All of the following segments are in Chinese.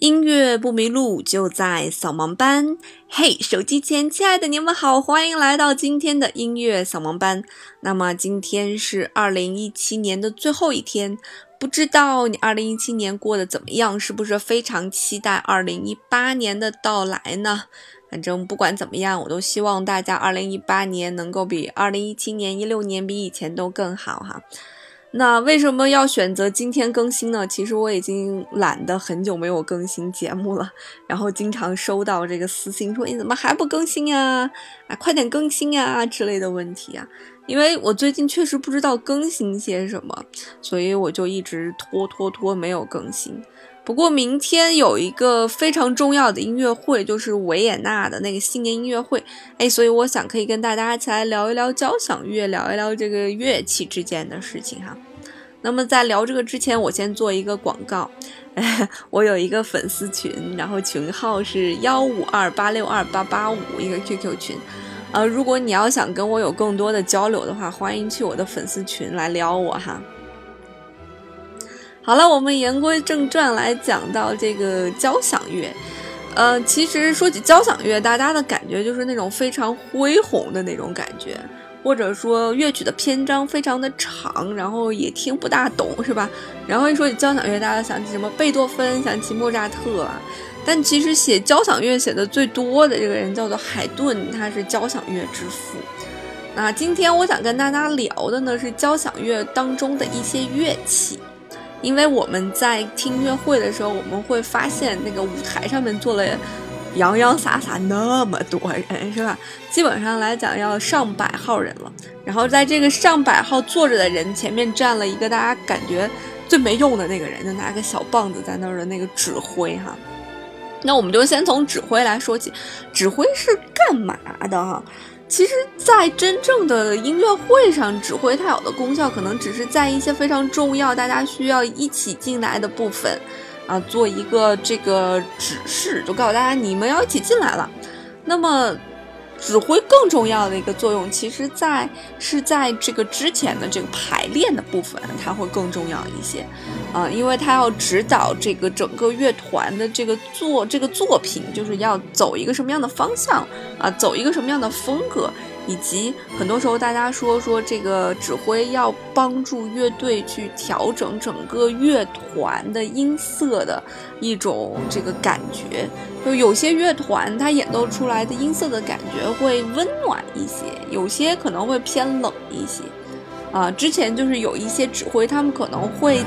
音乐不迷路，就在扫盲班。嘿，手机前亲爱的你们好，欢迎来到今天的音乐扫盲班。那么今天是二零一七年的最后一天，不知道你二零一七年过得怎么样？是不是非常期待二零一八年的到来呢？反正不管怎么样，我都希望大家二零一八年能够比二零一七年、一六年比以前都更好哈。那为什么要选择今天更新呢？其实我已经懒得很久没有更新节目了，然后经常收到这个私信说你怎么还不更新呀？啊，快点更新呀之类的问题啊。因为我最近确实不知道更新些什么，所以我就一直拖拖拖没有更新。不过明天有一个非常重要的音乐会，就是维也纳的那个新年音乐会，哎，所以我想可以跟大家一起来聊一聊交响乐，聊一聊这个乐器之间的事情哈。那么在聊这个之前，我先做一个广告，我有一个粉丝群，然后群号是幺五二八六二八八五一个 QQ 群，呃，如果你要想跟我有更多的交流的话，欢迎去我的粉丝群来撩我哈。好了，我们言归正传，来讲到这个交响乐。呃，其实说起交响乐，大家的感觉就是那种非常恢宏的那种感觉，或者说乐曲的篇章非常的长，然后也听不大懂，是吧？然后一说起交响乐，大家想起什么贝多芬，想起莫扎特啊。但其实写交响乐写的最多的这个人叫做海顿，他是交响乐之父。那今天我想跟大家聊的呢，是交响乐当中的一些乐器。因为我们在听音乐会的时候，我们会发现那个舞台上面坐了洋洋洒洒那么多人，是吧？基本上来讲要上百号人了。然后在这个上百号坐着的人前面站了一个大家感觉最没用的那个人，就拿个小棒子在那儿的那个指挥哈。那我们就先从指挥来说起，指挥是干嘛的哈？其实，在真正的音乐会上，指挥它有的功效可能只是在一些非常重要、大家需要一起进来的部分，啊，做一个这个指示，就告诉大家你们要一起进来了。那么。指挥更重要的一个作用，其实在是在这个之前的这个排练的部分，它会更重要一些，啊，因为它要指导这个整个乐团的这个作这个作品，就是要走一个什么样的方向啊，走一个什么样的风格。以及很多时候，大家说说这个指挥要帮助乐队去调整整个乐团的音色的一种这个感觉。就有些乐团它演奏出来的音色的感觉会温暖一些，有些可能会偏冷一些。啊，之前就是有一些指挥，他们可能会。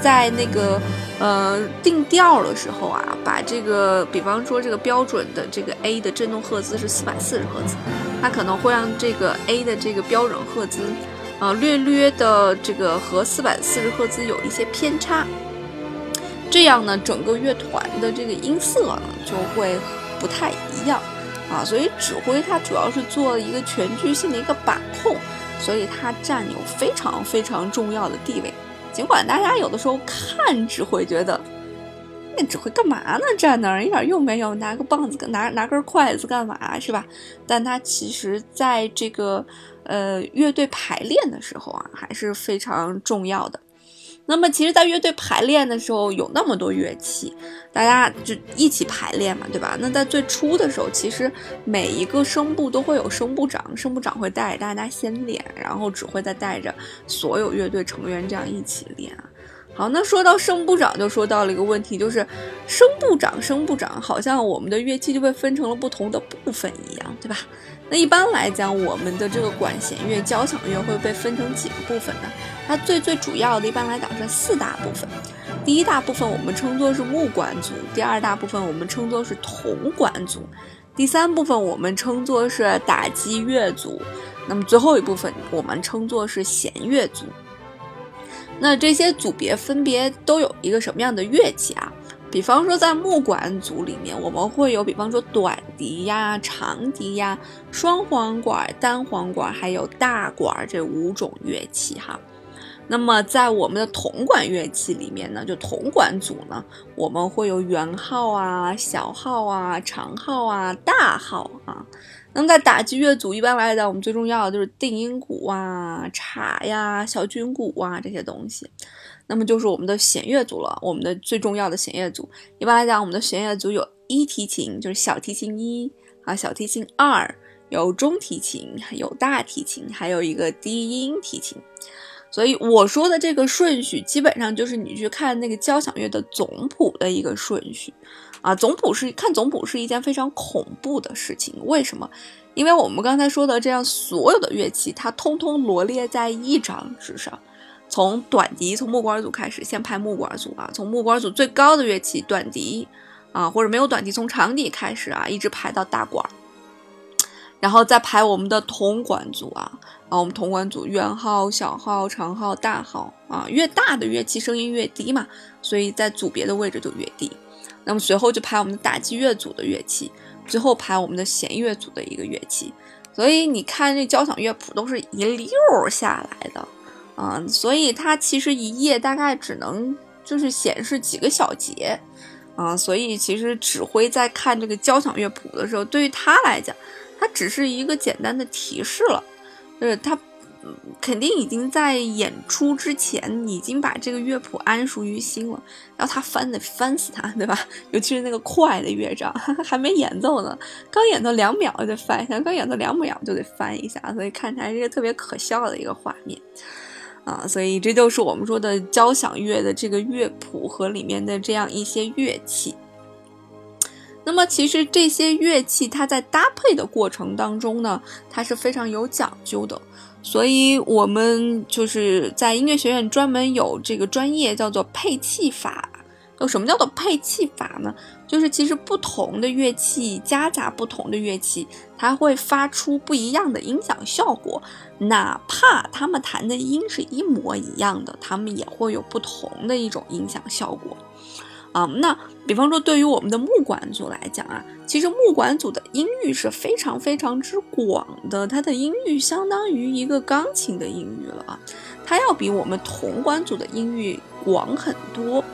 在那个呃定调的时候啊，把这个，比方说这个标准的这个 A 的振动赫兹是四百四十赫兹，它可能会让这个 A 的这个标准赫兹，啊略略的这个和四百四十赫兹有一些偏差，这样呢，整个乐团的这个音色呢就会不太一样啊，所以指挥它主要是做一个全局性的一个把控，所以它占有非常非常重要的地位。尽管大家有的时候看只会觉得那只会干嘛呢？站那儿一点用没有，拿个棒子拿拿根筷子干嘛是吧？但他其实在这个呃乐队排练的时候啊，还是非常重要的。那么，其实，在乐队排练的时候，有那么多乐器，大家就一起排练嘛，对吧？那在最初的时候，其实每一个声部都会有声部长，声部长会带着大家先练，然后指挥再带着所有乐队成员这样一起练。好，那说到声部长，就说到了一个问题，就是声部长，声部长好像我们的乐器就被分成了不同的部分一样，对吧？那一般来讲，我们的这个管弦乐、交响乐会被分成几个部分呢？它最最主要的一般来讲是四大部分。第一大部分我们称作是木管组，第二大部分我们称作是铜管组，第三部分我们称作是打击乐组，那么最后一部分我们称作是弦乐组。那这些组别分别都有一个什么样的乐器啊？比方说在木管组里面，我们会有比方说短笛呀、长笛呀、双簧管、单簧管，还有大管这五种乐器哈。那么在我们的铜管乐器里面呢，就铜管组呢，我们会有圆号啊、小号啊、长号啊、大号啊。那么在打击乐组，一般来讲，我们最重要的就是定音鼓啊、镲呀、小军鼓啊这些东西。那么就是我们的弦乐组了，我们的最重要的弦乐组。一般来讲，我们的弦乐组有一提琴，就是小提琴一啊，小提琴二，有中提琴，有大提琴，还有一个低音提琴。所以我说的这个顺序，基本上就是你去看那个交响乐的总谱的一个顺序啊。总谱是看总谱是一件非常恐怖的事情，为什么？因为我们刚才说的这样，所有的乐器它通通罗列在一张纸上，从短笛从木管组开始，先排木管组啊，从木管组最高的乐器短笛啊，或者没有短笛，从长笛开始啊，一直排到大管，然后再排我们的铜管组啊，啊，我们铜管组圆号、小号、长号、大号啊，越大的乐器声音越低嘛，所以在组别的位置就越低。那么随后就排我们的打击乐组的乐器。最后排我们的弦乐组的一个乐器，所以你看这交响乐谱都是一溜下来的，啊，所以它其实一页大概只能就是显示几个小节，啊，所以其实指挥在看这个交响乐谱的时候，对于他来讲，它只是一个简单的提示了，就是他。肯定已经在演出之前已经把这个乐谱谙熟于心了，然后他翻得翻死他，对吧？尤其是那个快的乐章，还没演奏呢，刚演奏两秒就得翻一下，刚演奏两秒就得翻一下，所以看起来是一个特别可笑的一个画面啊！所以这就是我们说的交响乐的这个乐谱和里面的这样一些乐器。那么其实这些乐器它在搭配的过程当中呢，它是非常有讲究的。所以，我们就是在音乐学院专门有这个专业叫做配器法。有什么叫做配器法呢？就是其实不同的乐器夹杂不同的乐器，它会发出不一样的音响效果。哪怕他们弹的音是一模一样的，他们也会有不同的一种音响效果。啊，那比方说，对于我们的木管组来讲啊，其实木管组的音域是非常非常之广的，它的音域相当于一个钢琴的音域了啊，它要比我们铜管组的音域广很多。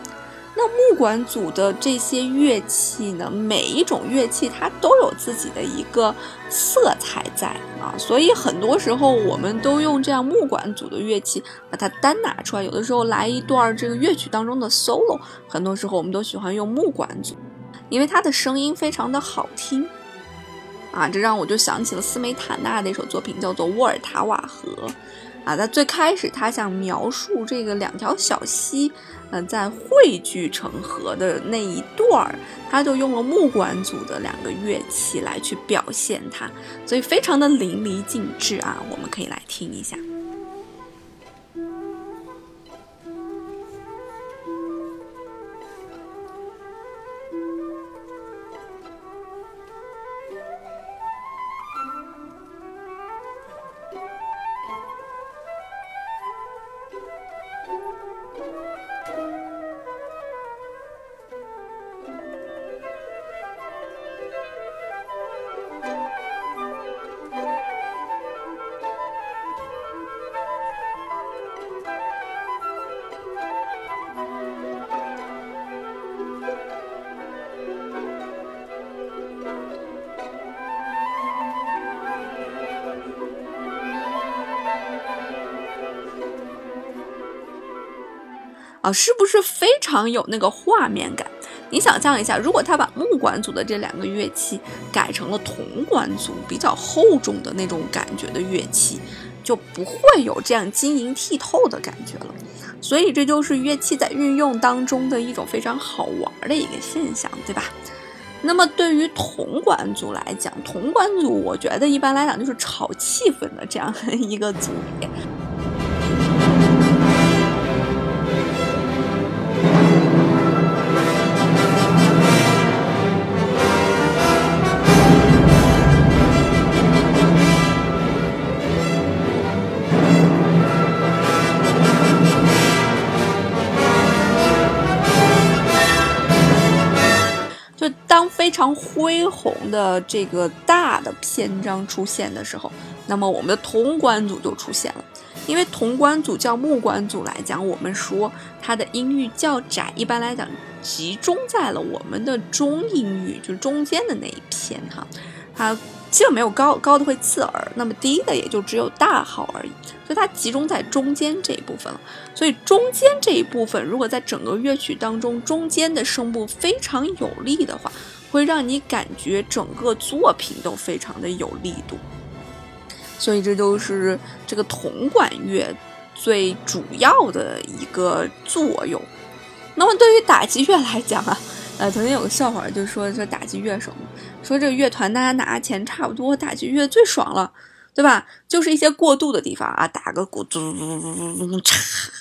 那木管组的这些乐器呢，每一种乐器它都有自己的一个色彩在啊，所以很多时候我们都用这样木管组的乐器把它单拿出来。有的时候来一段这个乐曲当中的 solo，很多时候我们都喜欢用木管组，因为它的声音非常的好听啊。这让我就想起了斯梅塔纳的一首作品，叫做《沃尔塔瓦河》。啊，在最开始，他想描述这个两条小溪，嗯，在汇聚成河的那一段儿，他就用了木管组的两个乐器来去表现它，所以非常的淋漓尽致啊，我们可以来听一下。啊，是不是非常有那个画面感？你想象一下，如果他把木管组的这两个乐器改成了铜管组比较厚重的那种感觉的乐器，就不会有这样晶莹剔透的感觉了。所以这就是乐器在运用当中的一种非常好玩的一个现象，对吧？那么对于铜管组来讲，铜管组我觉得一般来讲就是炒气氛的这样 一个组别。当非常恢宏的这个大的篇章出现的时候，那么我们的铜管组就出现了。因为铜管组较木管组来讲，我们说它的音域较窄，一般来讲集中在了我们的中音域，就是中间的那一片哈。它基本没有高，高的会刺耳，那么低的也就只有大号而已。所以它集中在中间这一部分了。所以中间这一部分，如果在整个乐曲当中，中间的声部非常有力的话，会让你感觉整个作品都非常的有力度。所以这就是这个铜管乐最主要的一个作用。那么对于打击乐来讲啊，呃，曾经有个笑话，就说说打击乐手，说这个乐团大家拿钱差不多，打击乐最爽了。对吧？就是一些过渡的地方啊，打个鼓，嘟嘟嘟嘟嘟嘟，嚓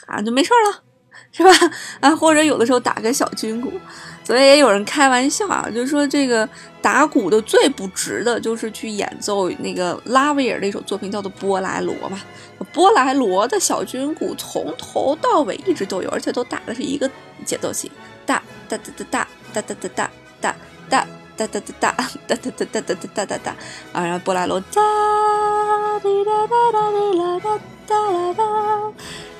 啊，就没事了，是吧？啊，或者有的时候打个小军鼓，所以也有人开玩笑啊，就说这个打鼓的最不值的就是去演奏那个拉威尔的一首作品，叫做《波莱罗》嘛。波莱罗的小军鼓从头到尾一直都有，而且都打的是一个节奏型，哒哒哒哒哒哒哒哒哒哒。哒哒哒哒哒哒哒哒哒哒哒哒哒啊！然后波莱罗哒滴哒哒哒滴啦哒哒啦哒，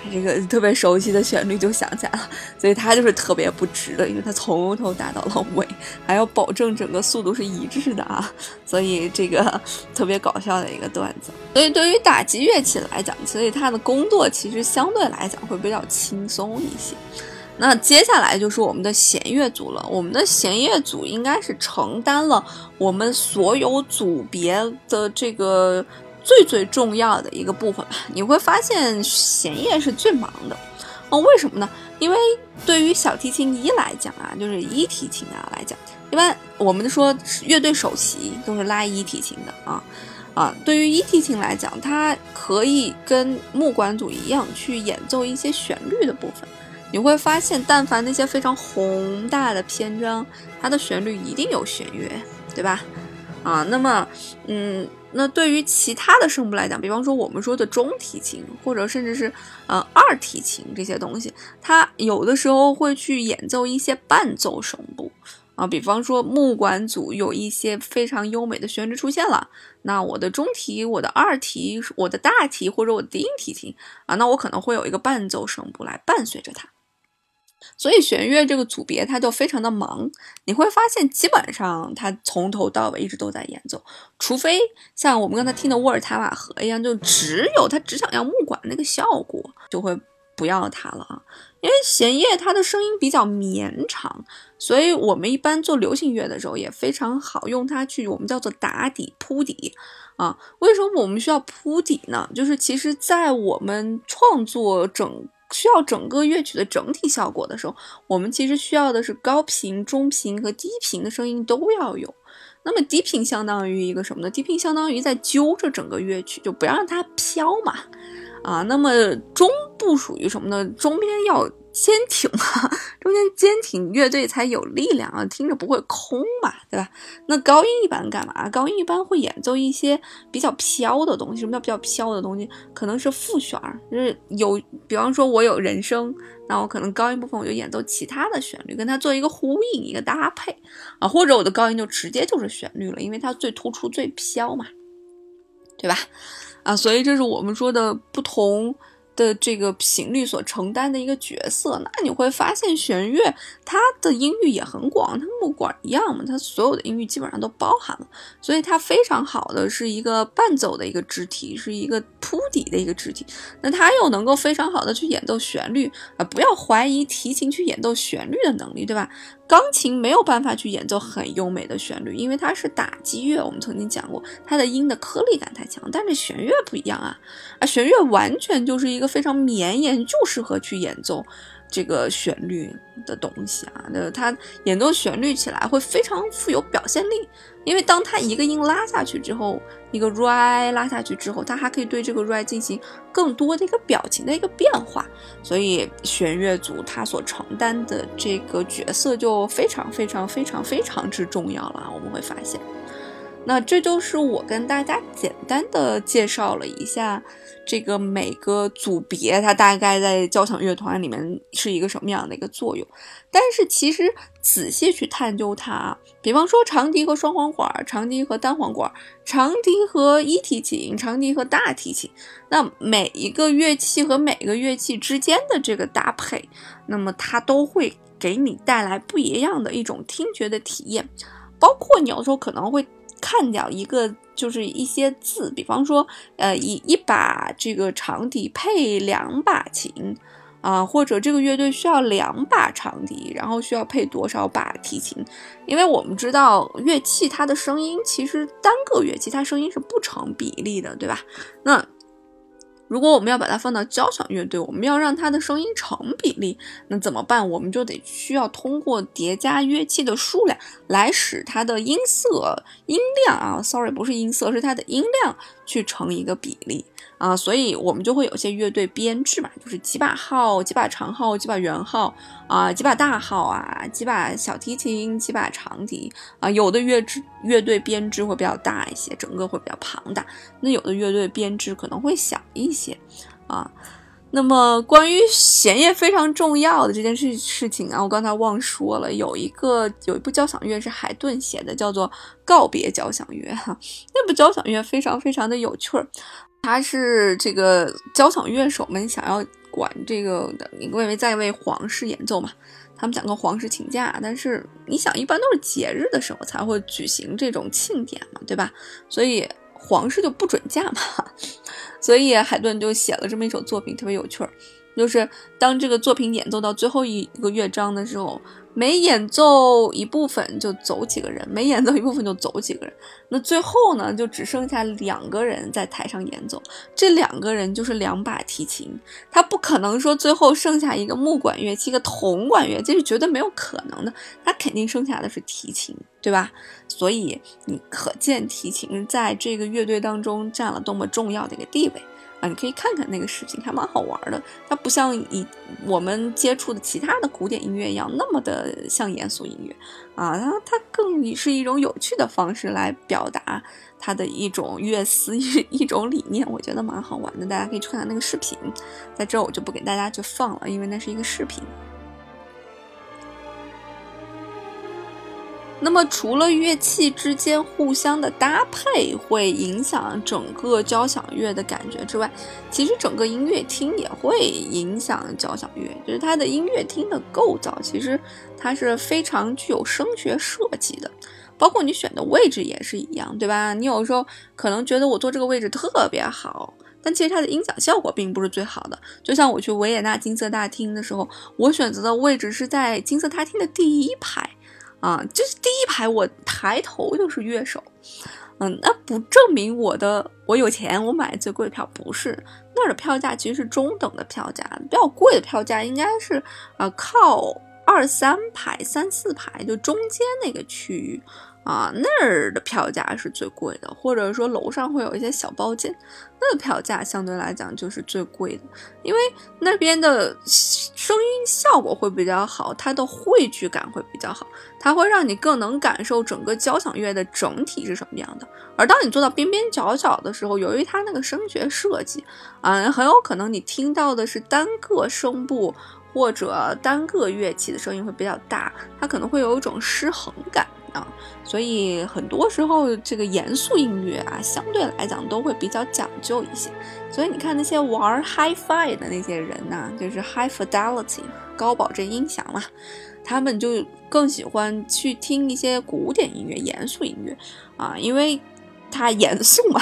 这个特别熟悉的旋律就响起来了，所以它就是特别不值的，因为它从头打到了尾，还要保证整个速度是一致的啊，所以这个 特别搞笑的一个段子。所以对于打击乐器来讲，所以它的工作其实相对来讲会比较轻松一些。那接下来就是我们的弦乐组了。我们的弦乐组应该是承担了我们所有组别的这个最最重要的一个部分吧。你会发现弦乐是最忙的，哦，为什么呢？因为对于小提琴一来讲啊，就是一提琴啊来讲，一般我们说乐队首席都是拉一提琴的啊啊。对于一提琴来讲，它可以跟木管组一样去演奏一些旋律的部分。你会发现，但凡那些非常宏大的篇章，它的旋律一定有弦乐，对吧？啊，那么，嗯，那对于其他的声部来讲，比方说我们说的中提琴，或者甚至是呃二提琴这些东西，它有的时候会去演奏一些伴奏声部啊，比方说木管组有一些非常优美的旋律出现了，那我的中提、我的二提、我的大提或者我的低音提琴啊，那我可能会有一个伴奏声部来伴随着它。所以弦乐这个组别它就非常的忙，你会发现基本上它从头到尾一直都在演奏，除非像我们刚才听的沃尔塔瓦河一样，就只有他只想要木管那个效果，就会不要它了啊。因为弦乐它的声音比较绵长，所以我们一般做流行乐的时候也非常好用它去我们叫做打底铺底啊。为什么我们需要铺底呢？就是其实在我们创作整。需要整个乐曲的整体效果的时候，我们其实需要的是高频、中频和低频的声音都要有。那么低频相当于一个什么呢？低频相当于在揪着整个乐曲，就不让它飘嘛。啊，那么中部属于什么呢？中边要。坚挺啊，中间坚挺，乐队才有力量啊，听着不会空嘛，对吧？那高音一般干嘛？高音一般会演奏一些比较飘的东西。什么叫比较飘的东西？可能是副旋，就是有，比方说我有人声，那我可能高音部分我就演奏其他的旋律，跟它做一个呼应，一个搭配啊，或者我的高音就直接就是旋律了，因为它最突出、最飘嘛，对吧？啊，所以这是我们说的不同。的这个频率所承担的一个角色，那你会发现弦乐它的音域也很广，它木管一样嘛，它所有的音域基本上都包含了，所以它非常好的是一个伴奏的一个肢体，是一个铺底的一个肢体。那它又能够非常好的去演奏旋律啊，不要怀疑提琴去演奏旋律的能力，对吧？钢琴没有办法去演奏很优美的旋律，因为它是打击乐。我们曾经讲过，它的音的颗粒感太强。但是弦乐不一样啊，啊，弦乐完全就是一个非常绵延，就适合去演奏。这个旋律的东西啊，那它演奏旋律起来会非常富有表现力，因为当它一个音拉下去之后，一个 r 拉下去之后，它还可以对这个 r 进行更多的一个表情的一个变化，所以弦乐组它所承担的这个角色就非常非常非常非常之重要了。我们会发现，那这就是我跟大家简单的介绍了一下。这个每个组别，它大概在交响乐团里面是一个什么样的一个作用？但是其实仔细去探究它，比方说长笛和双簧管，长笛和单簧管，长笛和一提琴，长笛和大提琴，那每一个乐器和每个乐器之间的这个搭配，那么它都会给你带来不一样的一种听觉的体验，包括你有时候可能会。看掉一个，就是一些字，比方说，呃，一一把这个长笛配两把琴，啊，或者这个乐队需要两把长笛，然后需要配多少把提琴？因为我们知道乐器它的声音，其实单个乐器它声音是不成比例的，对吧？那。如果我们要把它放到交响乐队，我们要让它的声音成比例，那怎么办？我们就得需要通过叠加乐器的数量来使它的音色、音量啊，sorry，不是音色，是它的音量去成一个比例。啊，所以我们就会有些乐队编制嘛，就是几把号、几把长号、几把圆号啊，几把大号啊，几把小提琴、几把长笛啊。有的乐制乐队编制会比较大一些，整个会比较庞大。那有的乐队编制可能会小一些啊。那么关于弦乐非常重要的这件事事情啊，我刚才忘说了，有一个有一部交响乐是海顿写的，叫做《告别交响乐》哈。那部交响乐非常非常的有趣儿。他是这个交响乐手们想要管这个的，因为在为皇室演奏嘛，他们想跟皇室请假，但是你想，一般都是节日的时候才会举行这种庆典嘛，对吧？所以皇室就不准嫁嘛，所以海顿就写了这么一首作品，特别有趣儿，就是当这个作品演奏到最后一个乐章的时候。每演奏一部分就走几个人，每演奏一部分就走几个人。那最后呢，就只剩下两个人在台上演奏。这两个人就是两把提琴。他不可能说最后剩下一个木管乐器、一个铜管乐，这是绝对没有可能的。他肯定剩下的是提琴，对吧？所以你可见提琴在这个乐队当中占了多么重要的一个地位。啊，你可以看看那个视频，还蛮好玩的。它不像以我们接触的其他的古典音乐一样那么的像严肃音乐啊，它它更是一种有趣的方式来表达它的一种乐思 一一种理念，我觉得蛮好玩的。大家可以去看看那个视频，在这我就不给大家去放了，因为那是一个视频。那么，除了乐器之间互相的搭配会影响整个交响乐的感觉之外，其实整个音乐厅也会影响交响乐。就是它的音乐厅的构造，其实它是非常具有声学设计的，包括你选的位置也是一样，对吧？你有时候可能觉得我坐这个位置特别好，但其实它的音响效果并不是最好的。就像我去维也纳金色大厅的时候，我选择的位置是在金色大厅的第一排。啊，就是第一排，我抬头就是乐手，嗯，那不证明我的我有钱，我买最贵的票不是那儿的票价，其实是中等的票价，比较贵的票价应该是啊靠二三排、三四排就中间那个区域。啊，那儿的票价是最贵的，或者说楼上会有一些小包间，那票价相对来讲就是最贵的，因为那边的声音效果会比较好，它的汇聚感会比较好，它会让你更能感受整个交响乐的整体是什么样的。而当你坐到边边角角的时候，由于它那个声学设计，啊，很有可能你听到的是单个声部或者单个乐器的声音会比较大，它可能会有一种失衡感。啊，所以很多时候这个严肃音乐啊，相对来讲都会比较讲究一些。所以你看那些玩 Hi-Fi 的那些人呐，就是 High Fidelity 高保真音响嘛，他们就更喜欢去听一些古典音乐、严肃音乐啊，因为它严肃嘛，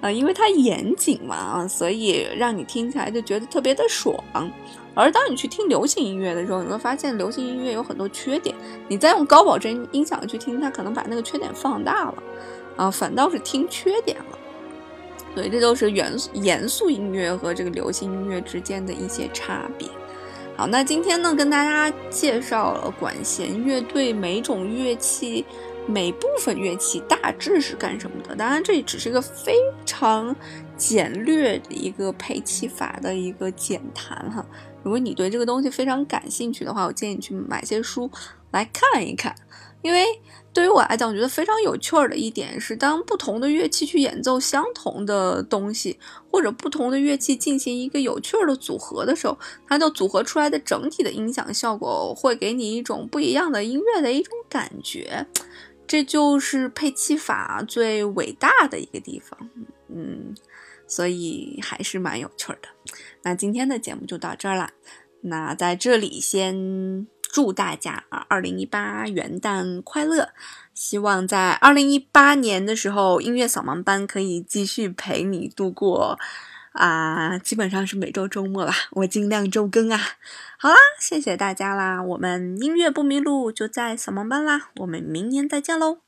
啊，因为它严谨嘛，啊，所以让你听起来就觉得特别的爽。而当你去听流行音乐的时候，你会发现流行音乐有很多缺点。你再用高保真音响去听，它可能把那个缺点放大了，啊，反倒是听缺点了。所以这都是严严肃音乐和这个流行音乐之间的一些差别。好，那今天呢，跟大家介绍了管弦乐队每种乐器。每部分乐器大致是干什么的？当然，这只是一个非常简略的一个配器法的一个简谈哈。如果你对这个东西非常感兴趣的话，我建议你去买些书来看一看。因为对于我来讲，我觉得非常有趣儿的一点是，当不同的乐器去演奏相同的东西，或者不同的乐器进行一个有趣儿的组合的时候，它就组合出来的整体的音响效果会给你一种不一样的音乐的一种感觉。这就是配器法最伟大的一个地方，嗯，所以还是蛮有趣的。那今天的节目就到这儿了，那在这里先祝大家啊，二零一八元旦快乐！希望在二零一八年的时候，音乐扫盲班可以继续陪你度过啊，基本上是每周周末吧，我尽量周更啊。好啦，谢谢大家啦，我们音乐不迷路就在扫盲班啦，我们明年再见喽。